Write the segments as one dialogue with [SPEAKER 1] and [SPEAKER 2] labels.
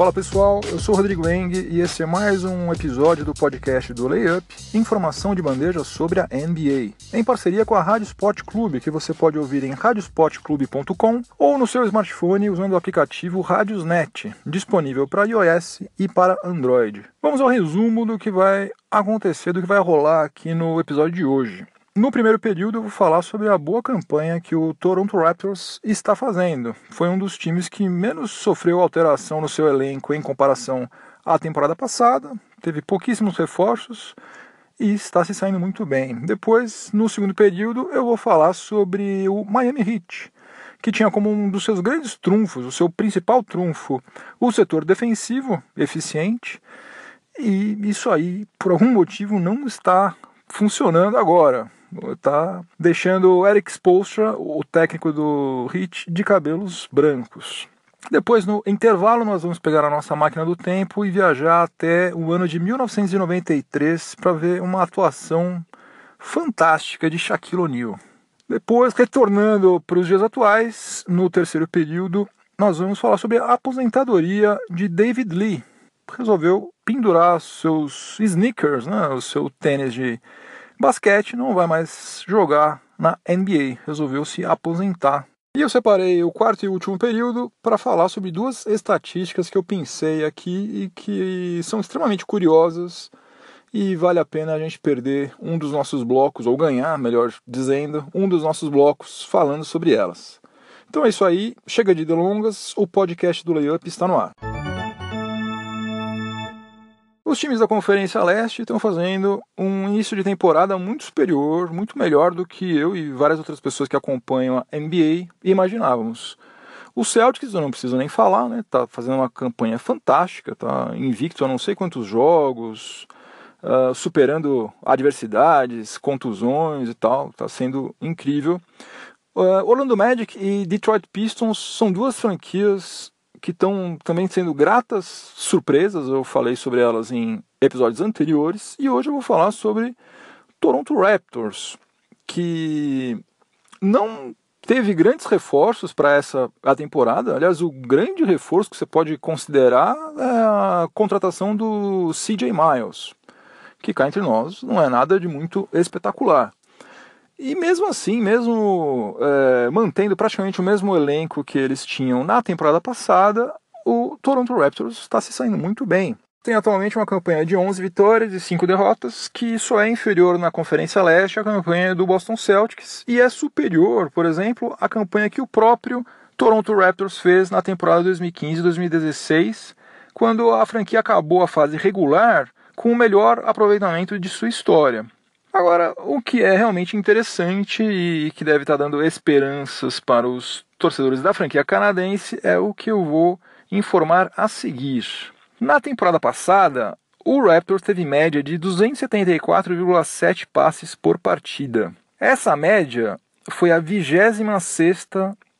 [SPEAKER 1] Fala pessoal, eu sou o Rodrigo Eng e esse é mais um episódio do podcast do Layup, informação de bandeja sobre a NBA, em parceria com a Rádio Sport Clube, que você pode ouvir em radiosportclube.com ou no seu smartphone usando o aplicativo Radiosnet, disponível para iOS e para Android. Vamos ao resumo do que vai acontecer, do que vai rolar aqui no episódio de hoje. No primeiro período, eu vou falar sobre a boa campanha que o Toronto Raptors está fazendo. Foi um dos times que menos sofreu alteração no seu elenco em comparação à temporada passada, teve pouquíssimos reforços e está se saindo muito bem. Depois, no segundo período, eu vou falar sobre o Miami Heat, que tinha como um dos seus grandes trunfos, o seu principal trunfo, o setor defensivo eficiente. E isso aí, por algum motivo, não está funcionando agora tá deixando o Eric Spoelstra, o técnico do Heat, de cabelos brancos. Depois, no intervalo, nós vamos pegar a nossa máquina do tempo e viajar até o ano de 1993 para ver uma atuação fantástica de Shaquille O'Neal. Depois, retornando para os dias atuais, no terceiro período, nós vamos falar sobre a aposentadoria de David Lee. Resolveu pendurar seus sneakers, né, o seu tênis de basquete, não vai mais jogar na NBA, resolveu se aposentar. E eu separei o quarto e último período para falar sobre duas estatísticas que eu pensei aqui e que são extremamente curiosas e vale a pena a gente perder um dos nossos blocos, ou ganhar, melhor dizendo, um dos nossos blocos falando sobre elas. Então é isso aí, chega de delongas, o podcast do Layup está no ar. Os times da Conferência Leste estão fazendo um início de temporada muito superior, muito melhor do que eu e várias outras pessoas que acompanham a NBA imaginávamos. O Celtics, eu não preciso nem falar, né? Tá fazendo uma campanha fantástica, tá invicto a não sei quantos jogos, uh, superando adversidades, contusões e tal, tá sendo incrível. Uh, Orlando Magic e Detroit Pistons são duas franquias que estão também sendo gratas surpresas. Eu falei sobre elas em episódios anteriores e hoje eu vou falar sobre Toronto Raptors, que não teve grandes reforços para essa a temporada. Aliás, o grande reforço que você pode considerar é a contratação do CJ Miles, que cá entre nós não é nada de muito espetacular. E mesmo assim, mesmo é, mantendo praticamente o mesmo elenco que eles tinham na temporada passada, o Toronto Raptors está se saindo muito bem. Tem atualmente uma campanha de 11 vitórias e 5 derrotas, que só é inferior na Conferência Leste à campanha do Boston Celtics e é superior, por exemplo, à campanha que o próprio Toronto Raptors fez na temporada 2015-2016, quando a franquia acabou a fase regular com o melhor aproveitamento de sua história. Agora, o que é realmente interessante e que deve estar dando esperanças para os torcedores da franquia canadense é o que eu vou informar a seguir. Na temporada passada, o Raptors teve média de 274,7 passes por partida. Essa média foi a 26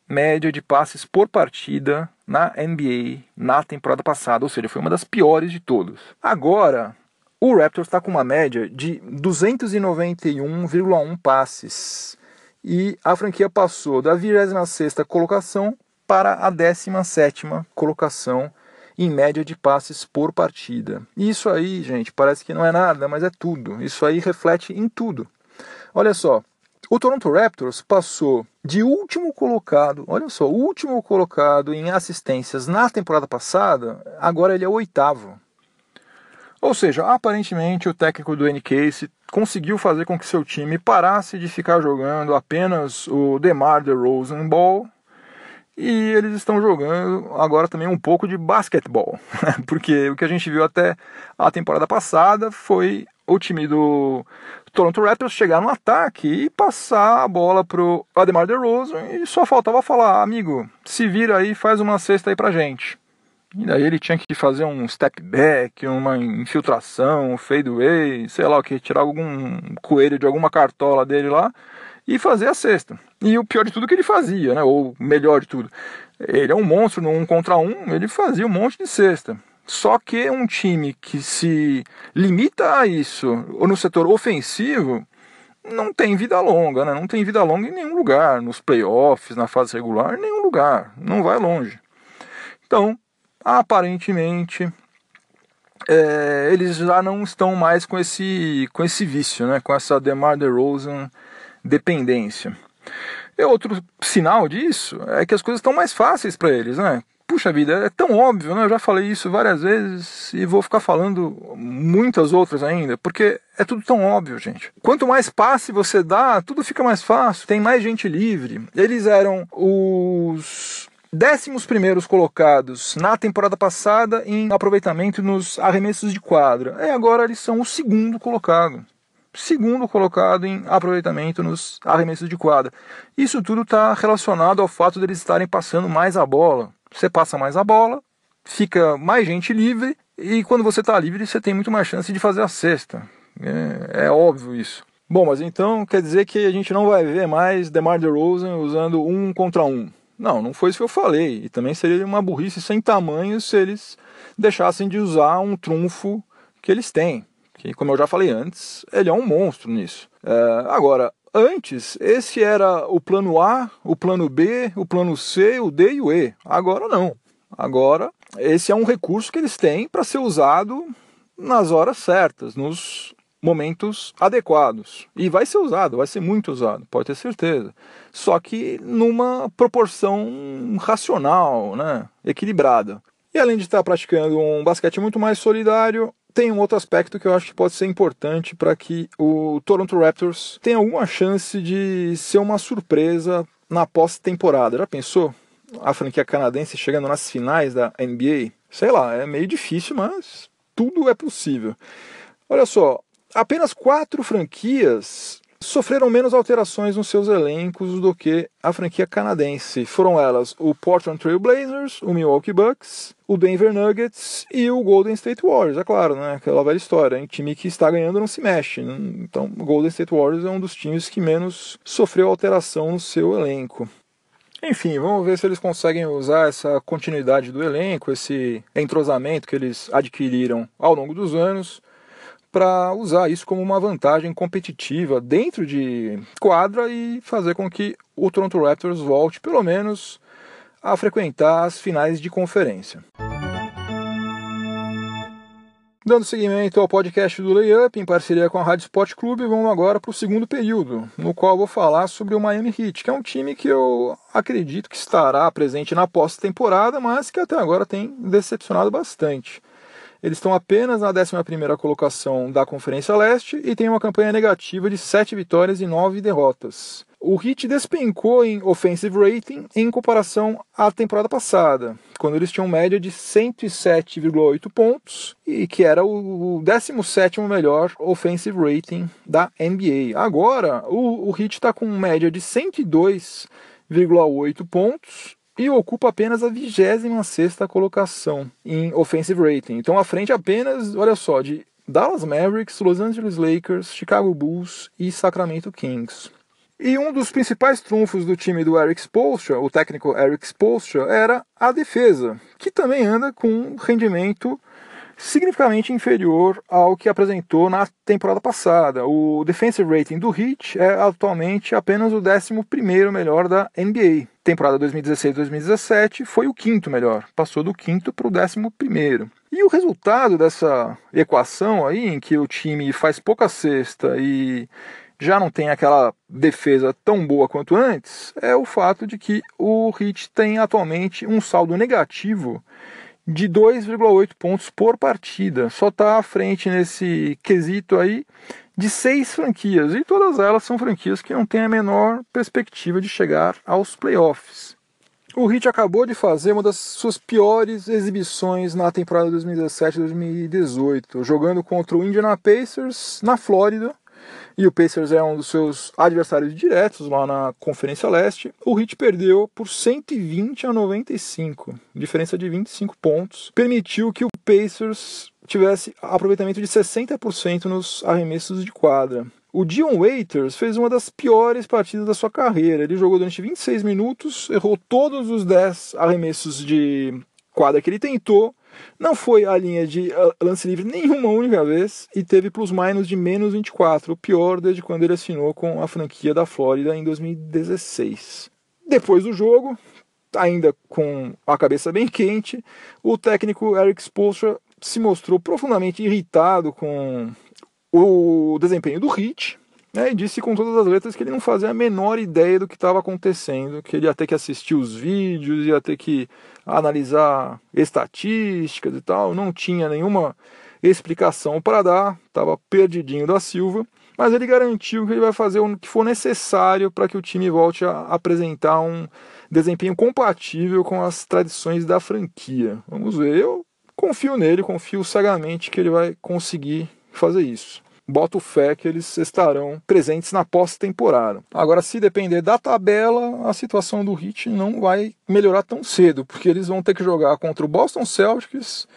[SPEAKER 1] média de passes por partida na NBA na temporada passada, ou seja, foi uma das piores de todas. Agora, o Raptors está com uma média de 291,1 passes e a franquia passou da 26ª colocação para a 17ª colocação em média de passes por partida. Isso aí, gente, parece que não é nada, mas é tudo. Isso aí reflete em tudo. Olha só, o Toronto Raptors passou de último colocado, olha só, último colocado em assistências na temporada passada, agora ele é o oitavo. Ou seja, aparentemente o técnico do NCase conseguiu fazer com que seu time parasse de ficar jogando apenas o DeMar DeRozan Ball e eles estão jogando agora também um pouco de basquetebol, porque o que a gente viu até a temporada passada foi o time do Toronto Raptors chegar no ataque e passar a bola pro Ademar DeRozan e só faltava falar, amigo, se vira aí, faz uma cesta aí pra gente. E daí ele tinha que fazer um step back, uma infiltração, um fadeaway, sei lá o que, tirar algum coelho de alguma cartola dele lá e fazer a cesta. E o pior de tudo é que ele fazia, né? Ou melhor de tudo, ele é um monstro no um contra um, ele fazia um monte de cesta. Só que um time que se limita a isso, ou no setor ofensivo, não tem vida longa, né? Não tem vida longa em nenhum lugar, nos playoffs, na fase regular, em nenhum lugar, não vai longe. Então, aparentemente é, eles já não estão mais com esse, com esse vício, né? com essa DeMar DeRozan dependência. E outro sinal disso é que as coisas estão mais fáceis para eles, né? Puxa vida, é tão óbvio, né? Eu já falei isso várias vezes e vou ficar falando muitas outras ainda, porque é tudo tão óbvio, gente. Quanto mais passe você dá, tudo fica mais fácil, tem mais gente livre. Eles eram os décimos primeiros colocados na temporada passada em aproveitamento nos arremessos de quadra. E agora eles são o segundo colocado. Segundo colocado em aproveitamento nos arremessos de quadra. Isso tudo está relacionado ao fato deles estarem passando mais a bola. Você passa mais a bola, fica mais gente livre, e quando você está livre, você tem muito mais chance de fazer a cesta. É, é, óbvio isso. Bom, mas então quer dizer que a gente não vai ver mais DeMar DeRozan usando um contra um. Não, não foi isso que eu falei. E também seria uma burrice sem tamanho se eles deixassem de usar um trunfo que eles têm. Que, como eu já falei antes, ele é um monstro nisso. É, agora, Antes, esse era o plano A, o plano B, o plano C, o D e o E. Agora não. Agora, esse é um recurso que eles têm para ser usado nas horas certas, nos momentos adequados. E vai ser usado, vai ser muito usado, pode ter certeza. Só que numa proporção racional, né? equilibrada. E além de estar praticando um basquete muito mais solidário, tem um outro aspecto que eu acho que pode ser importante para que o Toronto Raptors tenha alguma chance de ser uma surpresa na pós-temporada. Já pensou? A franquia canadense chegando nas finais da NBA? Sei lá, é meio difícil, mas tudo é possível. Olha só, apenas quatro franquias sofreram menos alterações nos seus elencos do que a franquia canadense. Foram elas o Portland Trail Blazers, o Milwaukee Bucks, o Denver Nuggets e o Golden State Warriors. É claro, né? Aquela velha história. Um time que está ganhando não se mexe. Né? Então, o Golden State Warriors é um dos times que menos sofreu alteração no seu elenco. Enfim, vamos ver se eles conseguem usar essa continuidade do elenco, esse entrosamento que eles adquiriram ao longo dos anos para usar isso como uma vantagem competitiva dentro de quadra e fazer com que o Toronto Raptors volte pelo menos a frequentar as finais de conferência. Dando seguimento ao podcast do Layup em parceria com a Rádio Sport Clube, vamos agora para o segundo período, no qual vou falar sobre o Miami Heat, que é um time que eu acredito que estará presente na pós-temporada, mas que até agora tem decepcionado bastante. Eles estão apenas na 11ª colocação da Conferência Leste e têm uma campanha negativa de 7 vitórias e 9 derrotas. O Heat despencou em offensive rating em comparação à temporada passada, quando eles tinham média de 107,8 pontos e que era o 17º melhor offensive rating da NBA. Agora, o, o Heat está com média de 102,8 pontos e ocupa apenas a 26 colocação em offensive rating. Então à frente apenas, olha só, de Dallas Mavericks, Los Angeles Lakers, Chicago Bulls e Sacramento Kings. E um dos principais trunfos do time do Eric Spoelstra, o técnico Eric Spoelstra, era a defesa, que também anda com um rendimento significativamente inferior ao que apresentou na temporada passada. O defensive rating do Heat é atualmente apenas o 11 melhor da NBA. Temporada 2016-2017 foi o quinto melhor, passou do quinto para o 11. E o resultado dessa equação aí, em que o time faz pouca cesta e já não tem aquela defesa tão boa quanto antes, é o fato de que o Heat tem atualmente um saldo negativo de 2,8 pontos por partida. Só está à frente nesse quesito aí de seis franquias. E todas elas são franquias que não têm a menor perspectiva de chegar aos playoffs. O Heat acabou de fazer uma das suas piores exibições na temporada 2017-2018, jogando contra o Indiana Pacers na Flórida e o Pacers é um dos seus adversários diretos lá na Conferência Leste. O Heat perdeu por 120 a 95, diferença de 25 pontos. Permitiu que o Pacers tivesse aproveitamento de 60% nos arremessos de quadra. O Dion Waiters fez uma das piores partidas da sua carreira. Ele jogou durante 26 minutos, errou todos os 10 arremessos de quadra que ele tentou não foi a linha de ah, lance livre nenhuma única vez e teve plus-minus de menos 24, o pior desde quando ele assinou com a franquia da Flórida em 2016. Depois do jogo, ainda com a cabeça bem quente, o técnico Eric Spoelstra se mostrou profundamente irritado com o desempenho do Hit, né, e disse com todas as letras que ele não fazia a menor ideia do que estava acontecendo, que ele ia ter que assistir os vídeos, ia ter que analisar estatísticas e tal, não tinha nenhuma explicação para dar, estava perdidinho da Silva, mas ele garantiu que ele vai fazer o que for necessário para que o time volte a apresentar um desempenho compatível com as tradições da franquia. Vamos ver, eu confio nele, confio cegamente que ele vai conseguir fazer isso boto fé que eles estarão presentes na pós-temporada. Agora, se depender da tabela, a situação do Heat não vai melhorar tão cedo, porque eles vão ter que jogar contra o Boston Celtics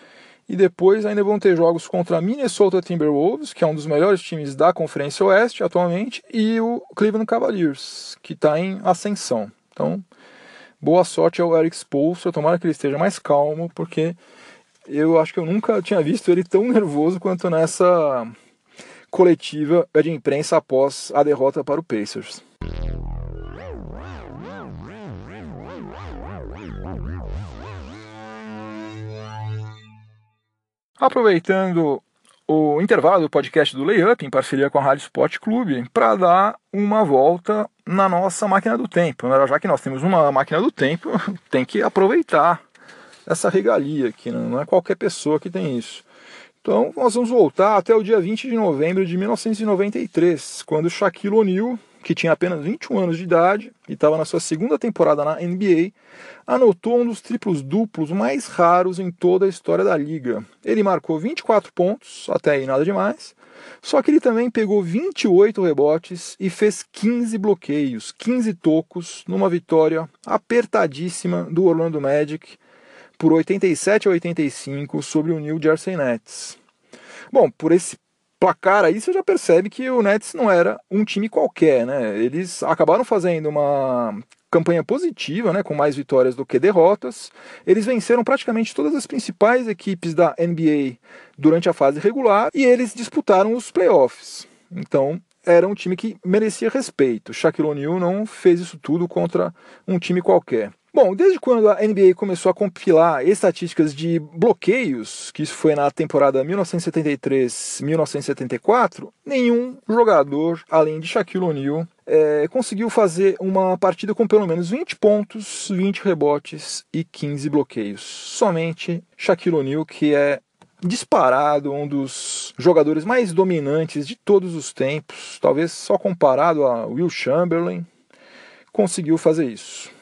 [SPEAKER 1] e depois ainda vão ter jogos contra a Minnesota Timberwolves, que é um dos melhores times da Conferência Oeste atualmente, e o Cleveland Cavaliers, que está em ascensão. Então, boa sorte ao Eric Spoelstra, tomara que ele esteja mais calmo, porque eu acho que eu nunca tinha visto ele tão nervoso quanto nessa coletiva de imprensa após a derrota para o Pacers. Aproveitando o intervalo do podcast do Layup, em parceria com a Rádio Sport Clube, para dar uma volta na nossa máquina do tempo. Né? Já que nós temos uma máquina do tempo, tem que aproveitar essa regalia aqui, né? não é qualquer pessoa que tem isso. Então, nós vamos voltar até o dia 20 de novembro de 1993, quando Shaquille O'Neal, que tinha apenas 21 anos de idade e estava na sua segunda temporada na NBA, anotou um dos triplos duplos mais raros em toda a história da liga. Ele marcou 24 pontos, até aí nada demais, só que ele também pegou 28 rebotes e fez 15 bloqueios, 15 tocos, numa vitória apertadíssima do Orlando Magic por 87 a 85 sobre o New Jersey Nets. Bom, por esse placar aí você já percebe que o Nets não era um time qualquer, né? Eles acabaram fazendo uma campanha positiva, né, com mais vitórias do que derrotas. Eles venceram praticamente todas as principais equipes da NBA durante a fase regular e eles disputaram os playoffs. Então, era um time que merecia respeito. Shaquille O'Neal não fez isso tudo contra um time qualquer. Bom, desde quando a NBA começou a compilar estatísticas de bloqueios, que isso foi na temporada 1973-1974, nenhum jogador, além de Shaquille O'Neal, é, conseguiu fazer uma partida com pelo menos 20 pontos, 20 rebotes e 15 bloqueios. Somente Shaquille O'Neal, que é disparado um dos jogadores mais dominantes de todos os tempos, talvez só comparado a Will Chamberlain, conseguiu fazer isso.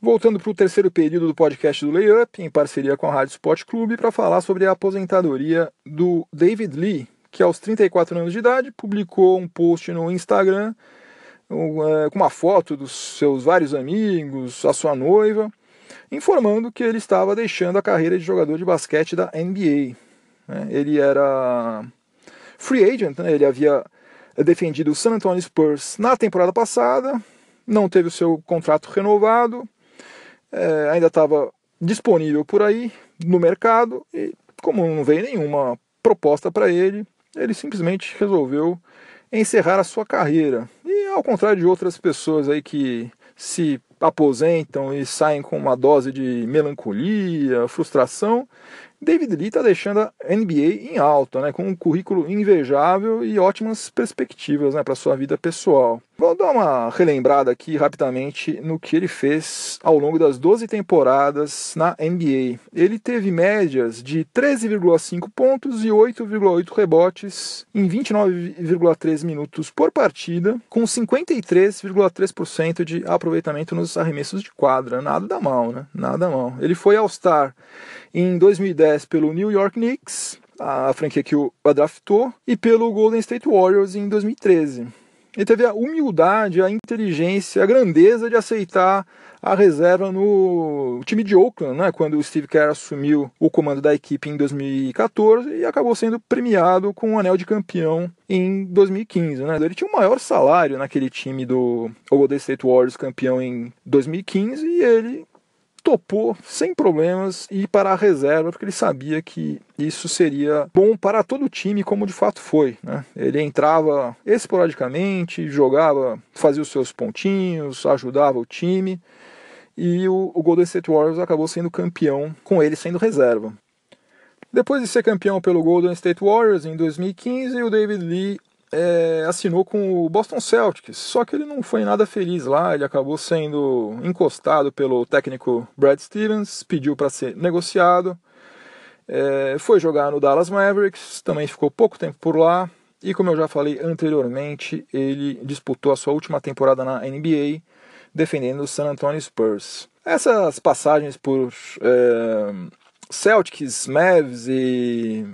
[SPEAKER 1] Voltando para o terceiro período do podcast do Layup, em parceria com a Rádio Sport Clube, para falar sobre a aposentadoria do David Lee, que aos 34 anos de idade publicou um post no Instagram é, com uma foto dos seus vários amigos, a sua noiva, informando que ele estava deixando a carreira de jogador de basquete da NBA. Né? Ele era free agent, né? ele havia defendido o San Antonio Spurs na temporada passada, não teve o seu contrato renovado é, ainda estava disponível por aí no mercado e como não veio nenhuma proposta para ele, ele simplesmente resolveu encerrar a sua carreira. E ao contrário de outras pessoas aí que se aposentam e saem com uma dose de melancolia, frustração, David Lee está deixando a NBA em alta, né, com um currículo invejável e ótimas perspectivas né, para sua vida pessoal. Vou dar uma relembrada aqui rapidamente no que ele fez ao longo das 12 temporadas na NBA. Ele teve médias de 13,5 pontos e 8,8 rebotes em 29,3 minutos por partida, com 53,3% de aproveitamento nos arremessos de quadra. Nada da mal, né? Nada mal. Ele foi All-Star em 2010 pelo New York Knicks, a franquia que o draftou, e pelo Golden State Warriors em 2013. Ele teve a humildade, a inteligência, a grandeza de aceitar a reserva no time de Oakland, né, quando o Steve Kerr assumiu o comando da equipe em 2014 e acabou sendo premiado com o um anel de campeão em 2015. Né. Ele tinha o maior salário naquele time do Golden State Warriors campeão em 2015 e ele topou sem problemas ir para a reserva, porque ele sabia que isso seria bom para todo o time, como de fato foi. Né? Ele entrava esporadicamente, jogava, fazia os seus pontinhos, ajudava o time, e o, o Golden State Warriors acabou sendo campeão com ele sendo reserva. Depois de ser campeão pelo Golden State Warriors em 2015, o David Lee é, assinou com o Boston Celtics, só que ele não foi nada feliz lá, ele acabou sendo encostado pelo técnico Brad Stevens, pediu para ser negociado, é, foi jogar no Dallas Mavericks, também ficou pouco tempo por lá, e como eu já falei anteriormente, ele disputou a sua última temporada na NBA, defendendo o San Antonio Spurs. Essas passagens por é, Celtics, Mavs e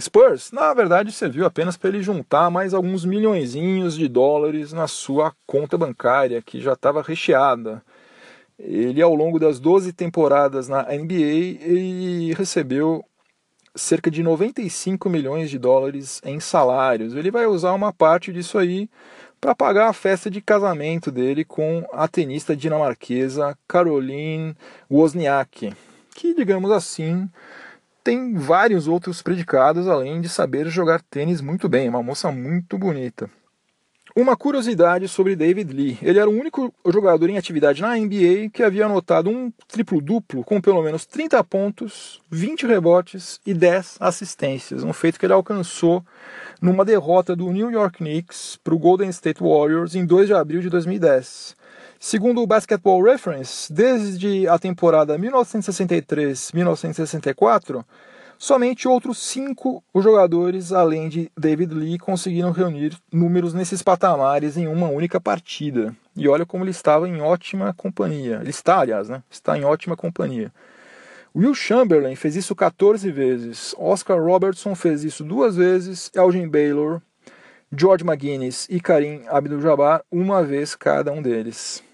[SPEAKER 1] Spurs, na verdade, serviu apenas para ele juntar mais alguns milhõeszinhos de dólares na sua conta bancária, que já estava recheada. Ele, ao longo das 12 temporadas na NBA, recebeu cerca de 95 milhões de dólares em salários. Ele vai usar uma parte disso aí para pagar a festa de casamento dele com a tenista dinamarquesa Caroline Wozniacki, que, digamos assim, tem vários outros predicados além de saber jogar tênis muito bem, uma moça muito bonita. Uma curiosidade sobre David Lee: ele era o único jogador em atividade na NBA que havia anotado um triplo-duplo com pelo menos 30 pontos, 20 rebotes e 10 assistências, um feito que ele alcançou numa derrota do New York Knicks para o Golden State Warriors em 2 de abril de 2010. Segundo o Basketball Reference, desde a temporada 1963-1964, somente outros cinco jogadores, além de David Lee, conseguiram reunir números nesses patamares em uma única partida. E olha como ele estava em ótima companhia. Ele está, aliás, né? Está em ótima companhia. Will Chamberlain fez isso 14 vezes, Oscar Robertson fez isso duas vezes, Elgin Baylor, George McGuinness e Karim Abdul-Jabbar uma vez cada um deles.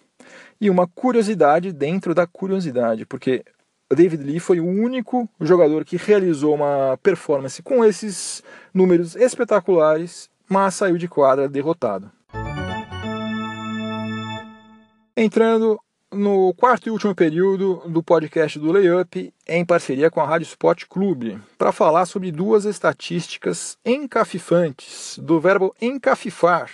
[SPEAKER 1] E uma curiosidade dentro da curiosidade, porque David Lee foi o único jogador que realizou uma performance com esses números espetaculares, mas saiu de quadra derrotado. Entrando no quarto e último período do podcast do Layup, em parceria com a Rádio Sport Clube, para falar sobre duas estatísticas encafifantes, do verbo encafifar,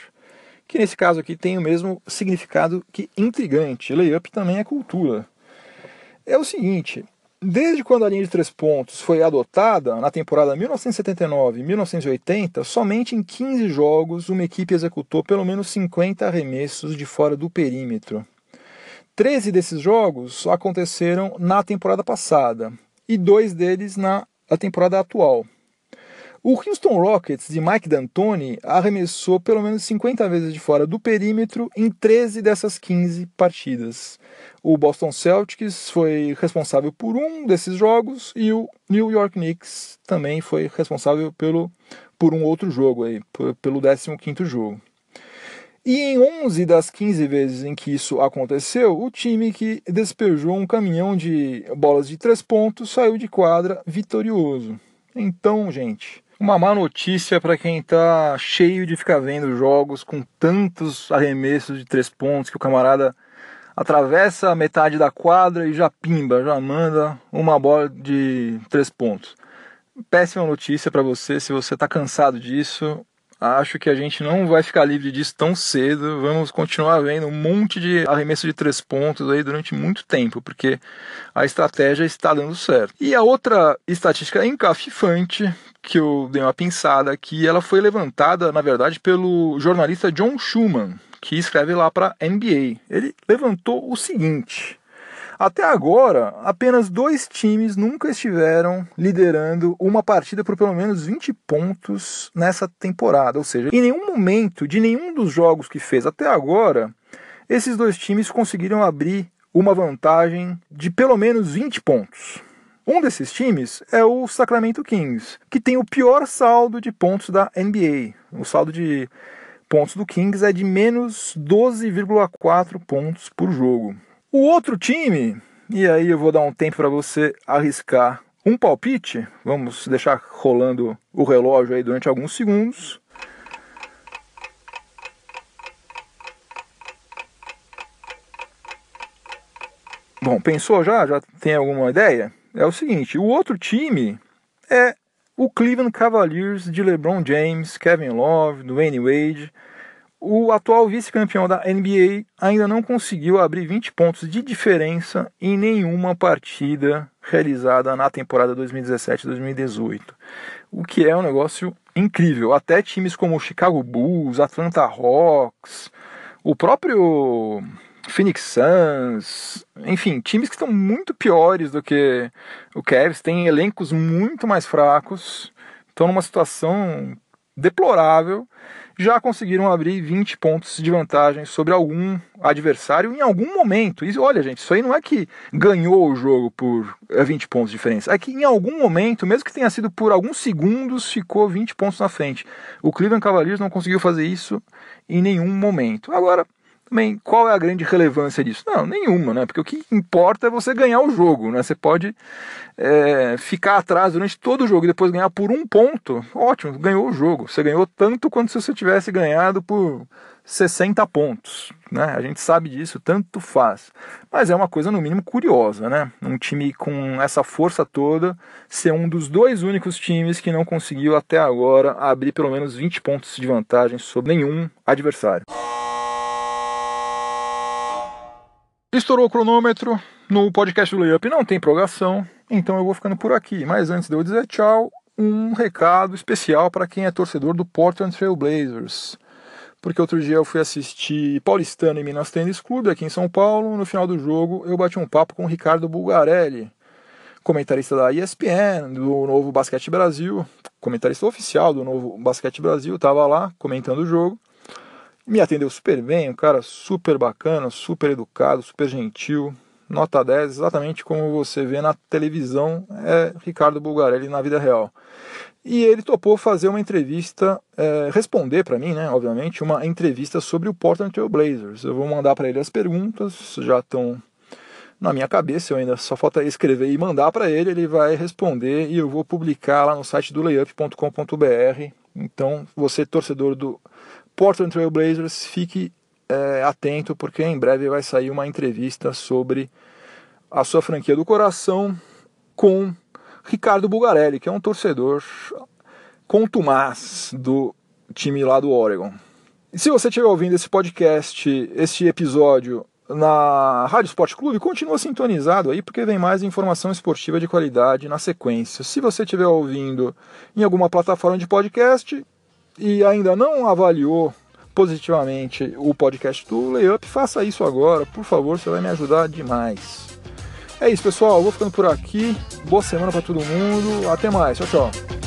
[SPEAKER 1] que nesse caso aqui tem o mesmo significado que intrigante. Layup também é cultura. É o seguinte, desde quando a linha de três pontos foi adotada, na temporada 1979 e 1980, somente em 15 jogos uma equipe executou pelo menos 50 arremessos de fora do perímetro. 13 desses jogos aconteceram na temporada passada e dois deles na temporada atual. O Houston Rockets de Mike D'Antoni arremessou pelo menos 50 vezes de fora do perímetro em 13 dessas 15 partidas. O Boston Celtics foi responsável por um desses jogos e o New York Knicks também foi responsável pelo, por um outro jogo, aí, pelo 15º jogo. E em 11 das 15 vezes em que isso aconteceu, o time que despejou um caminhão de bolas de três pontos saiu de quadra vitorioso. Então, gente, uma má notícia para quem está cheio de ficar vendo jogos com tantos arremessos de três pontos que o camarada atravessa a metade da quadra e já pimba, já manda uma bola de três pontos. Péssima notícia para você se você está cansado disso. Acho que a gente não vai ficar livre disso tão cedo. Vamos continuar vendo um monte de arremesso de três pontos aí durante muito tempo, porque a estratégia está dando certo. E a outra estatística encafifante que eu dei uma pensada aqui, ela foi levantada, na verdade, pelo jornalista John Schumann, que escreve lá para NBA. Ele levantou o seguinte: até agora, apenas dois times nunca estiveram liderando uma partida por pelo menos 20 pontos nessa temporada. Ou seja, em nenhum momento de nenhum dos jogos que fez até agora, esses dois times conseguiram abrir uma vantagem de pelo menos 20 pontos. Um desses times é o Sacramento Kings, que tem o pior saldo de pontos da NBA. O saldo de pontos do Kings é de menos 12,4 pontos por jogo. O outro time, e aí eu vou dar um tempo para você arriscar um palpite, vamos deixar rolando o relógio aí durante alguns segundos. Bom, pensou já? Já tem alguma ideia? É o seguinte: o outro time é o Cleveland Cavaliers de LeBron James, Kevin Love, Dwayne Wade. O atual vice-campeão da NBA ainda não conseguiu abrir 20 pontos de diferença em nenhuma partida realizada na temporada 2017-2018. O que é um negócio incrível. Até times como o Chicago Bulls, Atlanta Hawks, o próprio Phoenix Suns, enfim, times que estão muito piores do que o Cavs, têm elencos muito mais fracos, estão numa situação deplorável, já conseguiram abrir 20 pontos de vantagem sobre algum adversário em algum momento. E olha, gente, isso aí não é que ganhou o jogo por 20 é, pontos de diferença, é que em algum momento, mesmo que tenha sido por alguns segundos, ficou 20 pontos na frente. O Cleveland Cavaliers não conseguiu fazer isso em nenhum momento. Agora, também, qual é a grande relevância disso? Não, nenhuma, né? Porque o que importa é você ganhar o jogo, né? Você pode é, ficar atrás durante todo o jogo e depois ganhar por um ponto. Ótimo, ganhou o jogo. Você ganhou tanto quanto se você tivesse ganhado por 60 pontos, né? A gente sabe disso, tanto faz. Mas é uma coisa, no mínimo, curiosa, né? Um time com essa força toda ser um dos dois únicos times que não conseguiu até agora abrir pelo menos 20 pontos de vantagem sobre nenhum adversário. Estourou o cronômetro. No podcast do Layup não tem prorrogação, então eu vou ficando por aqui. Mas antes de eu dizer tchau, um recado especial para quem é torcedor do Portland Trail Blazers. Porque outro dia eu fui assistir Paulistano e Minas Tênis Clube aqui em São Paulo. No final do jogo eu bati um papo com o Ricardo Bulgarelli, comentarista da ESPN, do Novo Basquete Brasil, comentarista oficial do Novo Basquete Brasil, estava lá comentando o jogo me atendeu super bem, um cara super bacana, super educado, super gentil, nota 10, exatamente como você vê na televisão, é Ricardo Bulgarelli na vida real. E ele topou fazer uma entrevista, é, responder para mim, né, obviamente, uma entrevista sobre o Portland Trail Blazers. Eu vou mandar para ele as perguntas, já estão na minha cabeça, eu ainda só falta escrever e mandar para ele, ele vai responder e eu vou publicar lá no site do layup.com.br. Então, você torcedor do Portland Trail Blazers, fique é, atento porque em breve vai sair uma entrevista sobre a sua franquia do coração com Ricardo Bugarelli, que é um torcedor contumaz do time lá do Oregon. E se você estiver ouvindo esse podcast, este episódio na Rádio Esporte Clube, continua sintonizado aí porque vem mais informação esportiva de qualidade na sequência. Se você estiver ouvindo em alguma plataforma de podcast, e ainda não avaliou positivamente o podcast do Layup, faça isso agora, por favor, você vai me ajudar demais. É isso, pessoal, vou ficando por aqui. Boa semana para todo mundo. Até mais. Tchau, tchau.